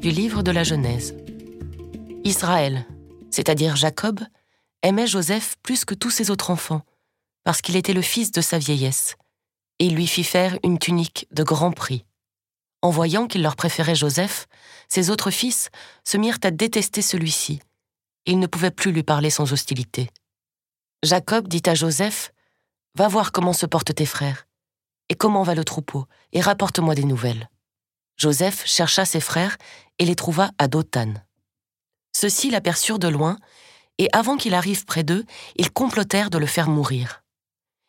Du livre de la Genèse. Israël, c'est-à-dire Jacob, aimait Joseph plus que tous ses autres enfants, parce qu'il était le fils de sa vieillesse, et il lui fit faire une tunique de grand prix. En voyant qu'il leur préférait Joseph, ses autres fils se mirent à détester celui-ci. Ils ne pouvaient plus lui parler sans hostilité. Jacob dit à Joseph Va voir comment se portent tes frères, et comment va le troupeau, et rapporte-moi des nouvelles. Joseph chercha ses frères et les trouva à Dothan. Ceux-ci l'aperçurent de loin, et avant qu'il arrive près d'eux, ils complotèrent de le faire mourir.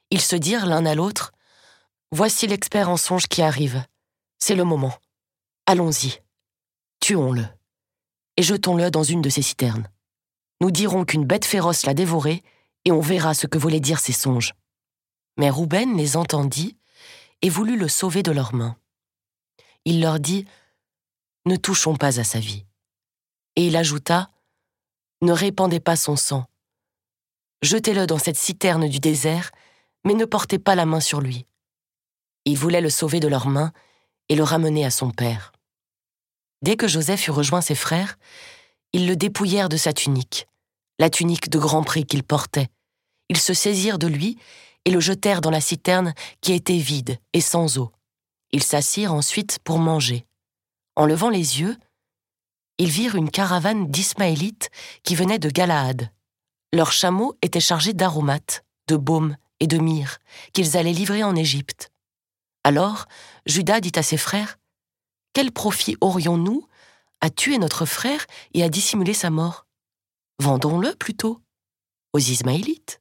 Ils se dirent l'un à l'autre Voici l'expert en songe qui arrive. C'est le moment. Allons-y. Tuons-le. Et jetons-le dans une de ces citernes. Nous dirons qu'une bête féroce l'a dévoré, et on verra ce que voulaient dire ces songes. Mais Rouben les entendit et voulut le sauver de leurs mains. Il leur dit Ne touchons pas à sa vie. Et il ajouta Ne répandez pas son sang. Jetez-le dans cette citerne du désert, mais ne portez pas la main sur lui. Ils voulaient le sauver de leurs mains et le ramener à son père. Dès que Joseph eut rejoint ses frères, ils le dépouillèrent de sa tunique, la tunique de grand prix qu'il portait. Ils se saisirent de lui et le jetèrent dans la citerne qui était vide et sans eau. Ils s'assirent ensuite pour manger. En levant les yeux, ils virent une caravane d'Ismaélites qui venait de Galaad. Leurs chameaux étaient chargés d'aromates, de baumes et de myrrhe qu'ils allaient livrer en Égypte. Alors Judas dit à ses frères, Quel profit aurions-nous à tuer notre frère et à dissimuler sa mort? Vendons-le plutôt aux Ismaélites.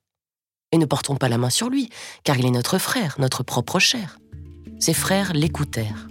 Et ne portons pas la main sur lui, car il est notre frère, notre propre chair. Ses frères l'écoutèrent.